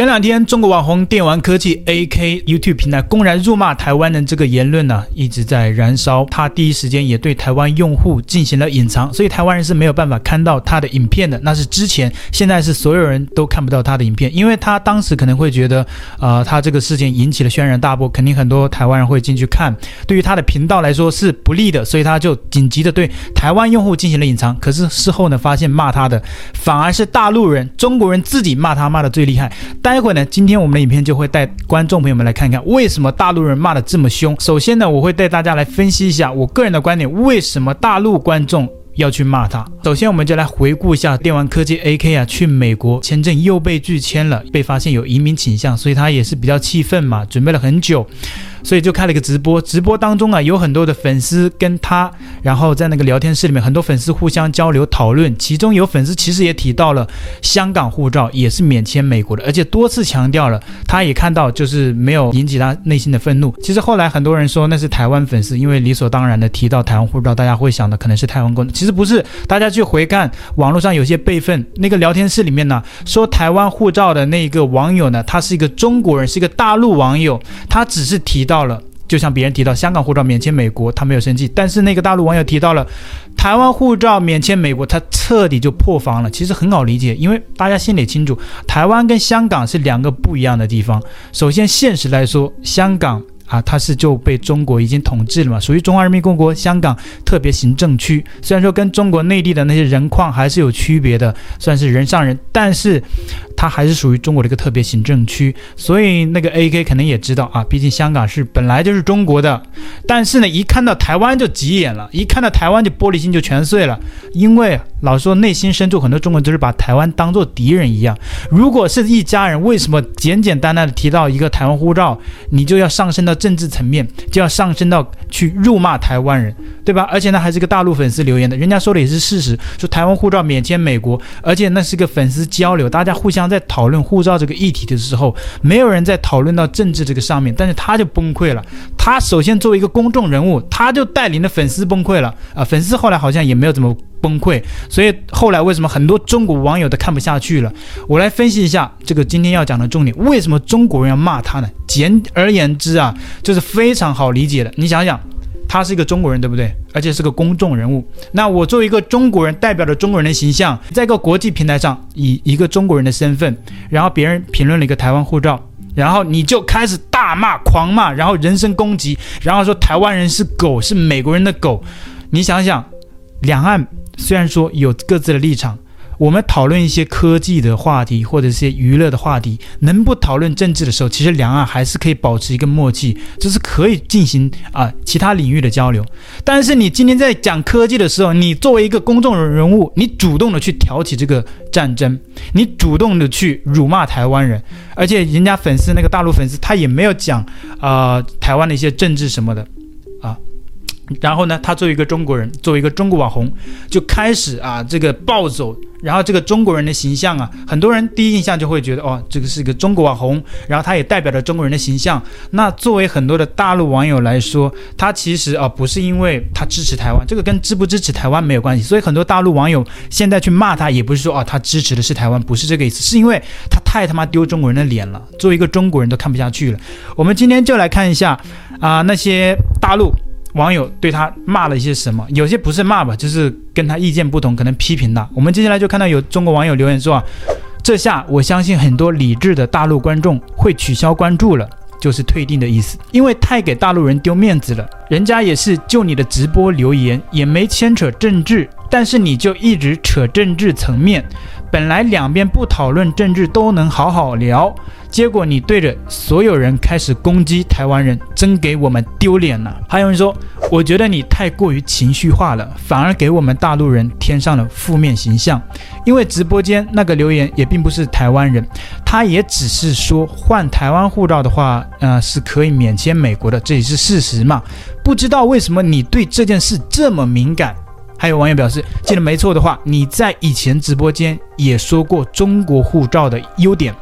前两天，中国网红电玩科技 AK YouTube 平台公然辱骂台湾人这个言论呢、一直在燃烧。他第一时间也对台湾用户进行了隐藏，所以台湾人是没有办法看到他的影片的。那是之前，现在是所有人都看不到他的影片，因为他当时可能会觉得，呃，他这个事情引起了轩然大波，肯定很多台湾人会进去看，对于他的频道来说是不利的，所以他就紧急的对台湾用户进行了隐藏。可是事后呢，发现骂他的反而是大陆人，中国人自己骂他骂的最厉害。待会呢，今天我们的影片就会带观众朋友们来看看为什么大陆人骂得这么凶。首先呢，我会带大家来分析一下我个人的观点，为什么大陆观众要去骂他。首先，我们就来回顾一下电玩科技 AK 啊，去美国签证又被拒签了，被发现有移民倾向，所以他也是比较气愤嘛，准备了很久。所以就开了一个直播，直播当中啊，有很多的粉丝跟他，然后在那个聊天室里面，很多粉丝互相交流讨论。其中有粉丝其实也提到了香港护照也是免签美国的，而且多次强调了，他也看到就是没有引起他内心的愤怒。其实后来很多人说那是台湾粉丝，因为理所当然的提到台湾护照，大家会想的可能是台湾公。其实不是，大家去回看网络上有些备份，那个聊天室里面呢，说台湾护照的那个网友呢，他是一个中国人，是一个大陆网友，他只是提。到了，就像别人提到香港护照免签美国，他没有生气。但是那个大陆网友提到了台湾护照免签美国，他彻底就破防了。其实很好理解，因为大家心里清楚，台湾跟香港是两个不一样的地方。首先，现实来说，香港。啊，它是就被中国已经统治了嘛，属于中华人民共和国香港特别行政区。虽然说跟中国内地的那些人矿还是有区别的，算是人上人，但是它还是属于中国的一个特别行政区。所以那个 AK 可能也知道啊，毕竟香港是本来就是中国的。但是呢，一看到台湾就急眼了，一看到台湾就玻璃心就全碎了，因为老说内心深处很多中国人都是把台湾当做敌人一样。如果是一家人，为什么简简单单的提到一个台湾护照，你就要上升到？政治层面就要上升到去辱骂台湾人，对吧？而且呢，还是个大陆粉丝留言的，人家说的也是事实，说台湾护照免签美国，而且那是个粉丝交流，大家互相在讨论护照这个议题的时候，没有人在讨论到政治这个上面，但是他就崩溃了。他首先作为一个公众人物，他就带领的粉丝崩溃了啊！粉丝后来好像也没有怎么。崩溃，所以后来为什么很多中国网友都看不下去了？我来分析一下这个今天要讲的重点，为什么中国人要骂他呢？简而言之啊，就是非常好理解的。你想想，他是一个中国人，对不对？而且是个公众人物。那我作为一个中国人，代表着中国人的形象，在一个国际平台上，以一个中国人的身份，然后别人评论了一个台湾护照，然后你就开始大骂、狂骂，然后人身攻击，然后说台湾人是狗，是美国人的狗。你想想，两岸。虽然说有各自的立场，我们讨论一些科技的话题或者一些娱乐的话题，能不讨论政治的时候，其实两岸还是可以保持一个默契，这是可以进行啊其他领域的交流。但是你今天在讲科技的时候，你作为一个公众人物，你主动的去挑起这个战争，你主动的去辱骂台湾人，而且人家粉丝那个大陆粉丝他也没有讲啊、台湾的一些政治什么的啊。然后呢，他作为一个中国人，作为一个中国网红，就开始啊这个暴走，然后这个中国人的形象啊，很多人第一印象就会觉得哦，这个是一个中国网红，然后他也代表着中国人的形象。那作为很多的大陆网友来说，他其实啊不是因为他支持台湾，这个跟支不支持台湾没有关系。所以很多大陆网友现在去骂他，也不是说哦他支持的是台湾，不是这个意思，是因为他太他妈丢中国人的脸了，作为一个中国人都看不下去了。我们今天就来看一下啊那些大陆。网友对他骂了一些什么？有些不是骂吧，就是跟他意见不同，可能批评他。我们接下来就看到有中国网友留言说啊，这下我相信很多理智的大陆观众会取消关注了，就是退订的意思，因为太给大陆人丢面子了。人家也是就你的直播留言，也没牵扯政治，但是你就一直扯政治层面。本来两边不讨论政治都能好好聊，结果你对着所有人开始攻击台湾人，真给我们丢脸了。还有人说，我觉得你太过于情绪化了，反而给我们大陆人添上了负面形象。因为直播间那个留言也并不是台湾人，他也只是说换台湾护照的话，呃，是可以免签美国的，这也是事实嘛。不知道为什么你对这件事这么敏感。还有网友表示，记得没错的话，你在以前直播间也说过中国护照的优点。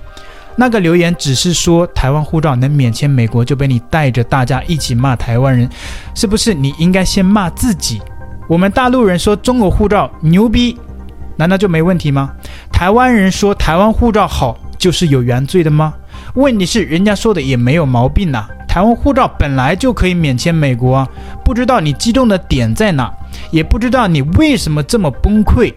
那个留言只是说台湾护照能免签美国，就被你带着大家一起骂台湾人，是不是？你应该先骂自己。我们大陆人说中国护照牛逼，难道就没问题吗？台湾人说台湾护照好，就是有原罪的吗？问题是人家说的也没有毛病呐、啊，台湾护照本来就可以免签美国，不知道你激动的点在哪，也不知道你为什么这么崩溃。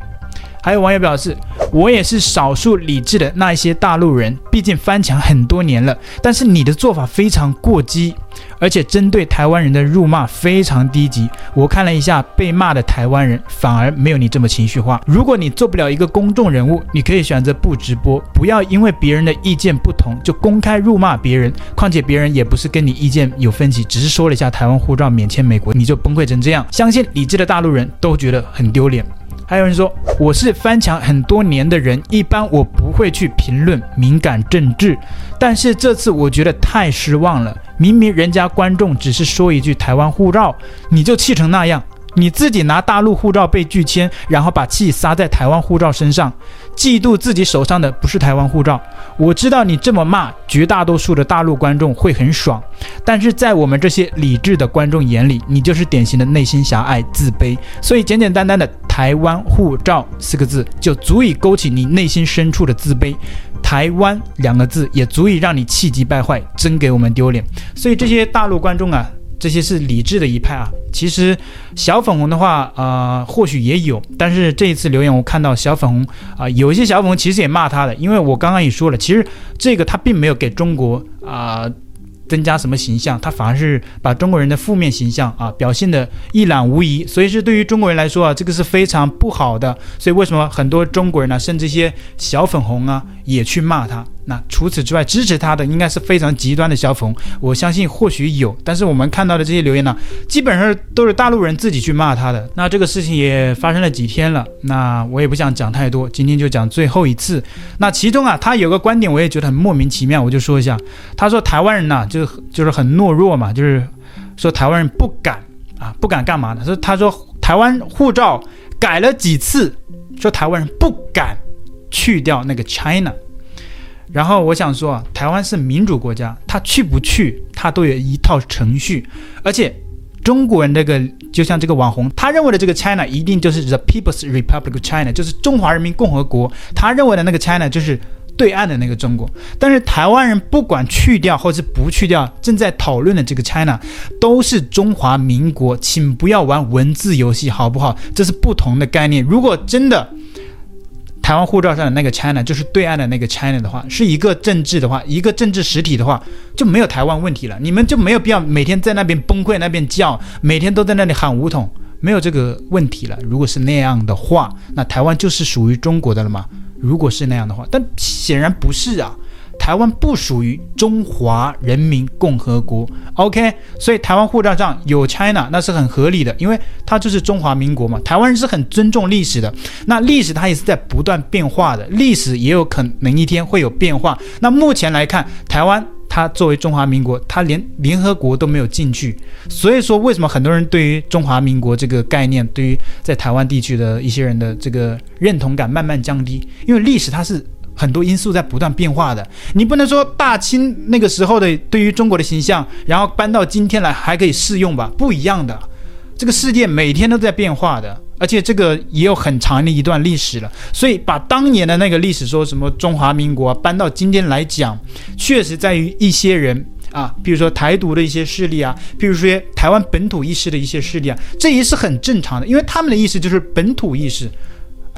还有网友表示，我也是少数理智的那一些大陆人，毕竟翻墙很多年了。但是你的做法非常过激，而且针对台湾人的辱骂非常低级。我看了一下被骂的台湾人，反而没有你这么情绪化。如果你做不了一个公众人物，你可以选择不直播，不要因为别人的意见不同就公开辱骂别人。况且别人也不是跟你意见有分歧，只是说了一下台湾护照免签美国，你就崩溃成这样。相信理智的大陆人都觉得很丢脸。还有人说我是翻墙很多年的人，一般我不会去评论敏感政治，但是这次我觉得太失望了。明明人家观众只是说一句台湾护照，你就气成那样。你自己拿大陆护照被拒签，然后把气撒在台湾护照身上，嫉妒自己手上的不是台湾护照。我知道你这么骂，绝大多数的大陆观众会很爽，但是在我们这些理智的观众眼里，你就是典型的内心狭隘、自卑。所以简简单单的“台湾护照”四个字就足以勾起你内心深处的自卑，“台湾”两个字也足以让你气急败坏，真给我们丢脸。所以这些大陆观众啊。这些是理智的一派啊，其实小粉红的话，呃，或许也有，但是这一次留言我看到小粉红啊、有一些小粉红其实也骂他的，因为我刚刚也说了，其实这个他并没有给中国啊。增加什么形象？他反而是把中国人的负面形象啊表现得一览无遗，所以是对于中国人来说啊，这个是非常不好的。所以为什么很多中国人呢、甚至一些小粉红啊，也去骂他？那除此之外，支持他的应该是非常极端的小粉红，我相信或许有，但是我们看到的这些留言呢、基本上都是大陆人自己去骂他的。那这个事情也发生了几天了，那我也不想讲太多，今天就讲最后一次。那其中啊，他有个观点，我也觉得很莫名其妙，我就说一下。他说台湾人呐、啊，就就是很懦弱嘛，就是说台湾人不敢啊，不敢干嘛呢？说他说台湾护照改了几次，说台湾人不敢去掉那个 China。然后我想说啊，台湾是民主国家，他去不去，他都有一套程序。而且中国人这个就像这个网红，他认为的这个 China 一定就是 The People's Republic of China，就是中华人民共和国。他认为的那个 China 就是。对岸的那个中国，但是台湾人不管去掉或是不去掉，正在讨论的这个 China 都是中华民国，请不要玩文字游戏好不好？这是不同的概念。如果真的台湾护照上的那个 China 就是对岸的那个 China 的话，是一个政治的话，一个政治实体的话，就没有台湾问题了。你们就没有必要每天在那边崩溃，那边叫，每天都在那里喊五统，没有这个问题了。如果是那样的话，那台湾就是属于中国的了吗？如果是那样的话，但显然不是啊。台湾不属于中华人民共和国，OK？所以台湾护照上有 China，那是很合理的，因为它就是中华民国嘛。台湾人是很尊重历史的，那历史它也是在不断变化的，历史也有可能一天会有变化。那目前来看，台湾。他作为中华民国，他连联合国都没有进去，所以说为什么很多人对于中华民国这个概念，对于在台湾地区的一些人的这个认同感慢慢降低？因为历史它是很多因素在不断变化的，你不能说大清那个时候的对于中国的形象，然后搬到今天来还可以适用吧？不一样的，这个世界每天都在变化的。而且这个也有很长的一段历史了，所以把当年的那个历史说什么中华民国搬到今天来讲，确实在于一些人啊，比如说台独的一些势力啊，比如说台湾本土意识的一些势力啊，这也是很正常的，因为他们的意思就是本土意识。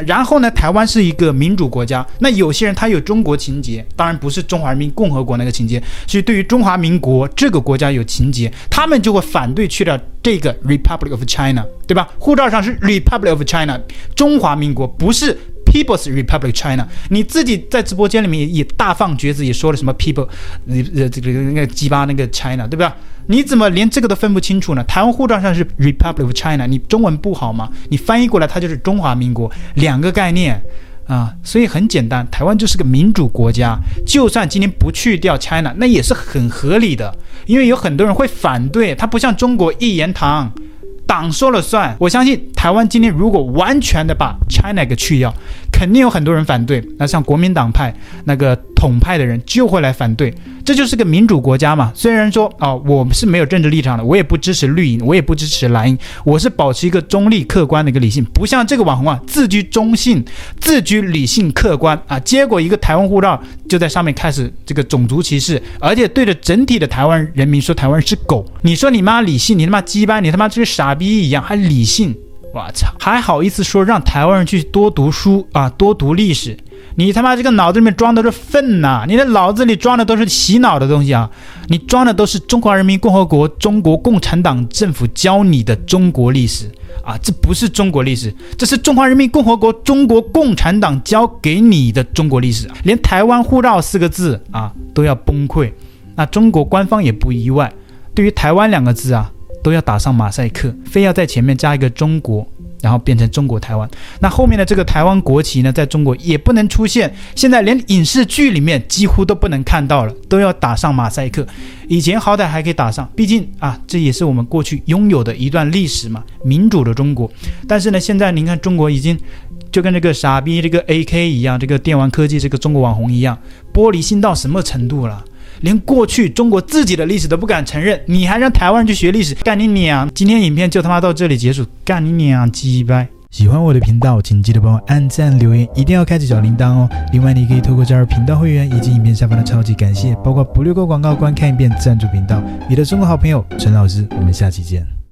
然后呢，台湾是一个民主国家，那有些人他有中国情节，当然不是中华人民共和国那个情结，是对于中华民国这个国家有情节，他们就会反对去掉这个 Republic of China，对吧？护照上是 Republic of China，中华民国不是 People's Republic China。你自己在直播间里面也大放厥词，也说了什么 People，呃，这个那个鸡巴那个 China，对吧？你怎么连这个都分不清楚呢？台湾护照上是 Republic of China，你中文不好吗？你翻译过来它就是中华民国，两个概念啊，所以很简单，台湾就是个民主国家。就算今天不去掉 China，那也是很合理的，因为有很多人会反对，它不像中国一言堂。党说了算，我相信台湾今天如果完全的把 China 给去掉，肯定有很多人反对。那像国民党派那个统派的人就会来反对。这就是个民主国家嘛。虽然说啊、哦，我是没有政治立场的，我也不支持绿营，我也不支持蓝营，我是保持一个中立客观的一个理性，不像这个网红啊，自居中性，自居理性客观啊，结果一个台湾护照就在上面开始这个种族歧视，而且对着整体的台湾人民说台湾是狗，你说你妈理性，你他妈鸡巴，你他妈就是傻逼一样，还理性，我操，还好意思说让台湾人去多读书啊，多读历史。你他妈这个脑子里面装的是粪呐、你的脑子里装的都是洗脑的东西啊！你装的都是中华人民共和国中国共产党政府教你的中国历史啊！这不是中国历史，这是中华人民共和国中国共产党教给你的中国历史。连台湾护照四个字啊都要崩溃，那中国官方也不意外，对于台湾两个字啊都要打上马赛克，非要在前面加一个中国。然后变成中国台湾，那后面的这个台湾国旗呢，在中国也不能出现，现在连影视剧里面几乎都不能看到了，都要打上马赛克。以前好歹还可以打上，毕竟啊，这也是我们过去拥有的一段历史嘛，民主的中国。但是呢，现在您看中国已经就跟这个傻逼这个 AK 一样，这个电玩科技这个中国网红一样，玻璃心到什么程度了？连过去中国自己的历史都不敢承认，你还让台湾人去学历史？干你娘！今天影片就他妈到这里结束，干你娘鸡掰！喜欢我的频道，请记得帮我按赞、留言，一定要开启小铃铛哦。另外，你可以透过加入频道会员以及影片下方的超级感谢，包括不略过广告、观看一遍赞助频道。你的中国好朋友陈老师，我们下期见。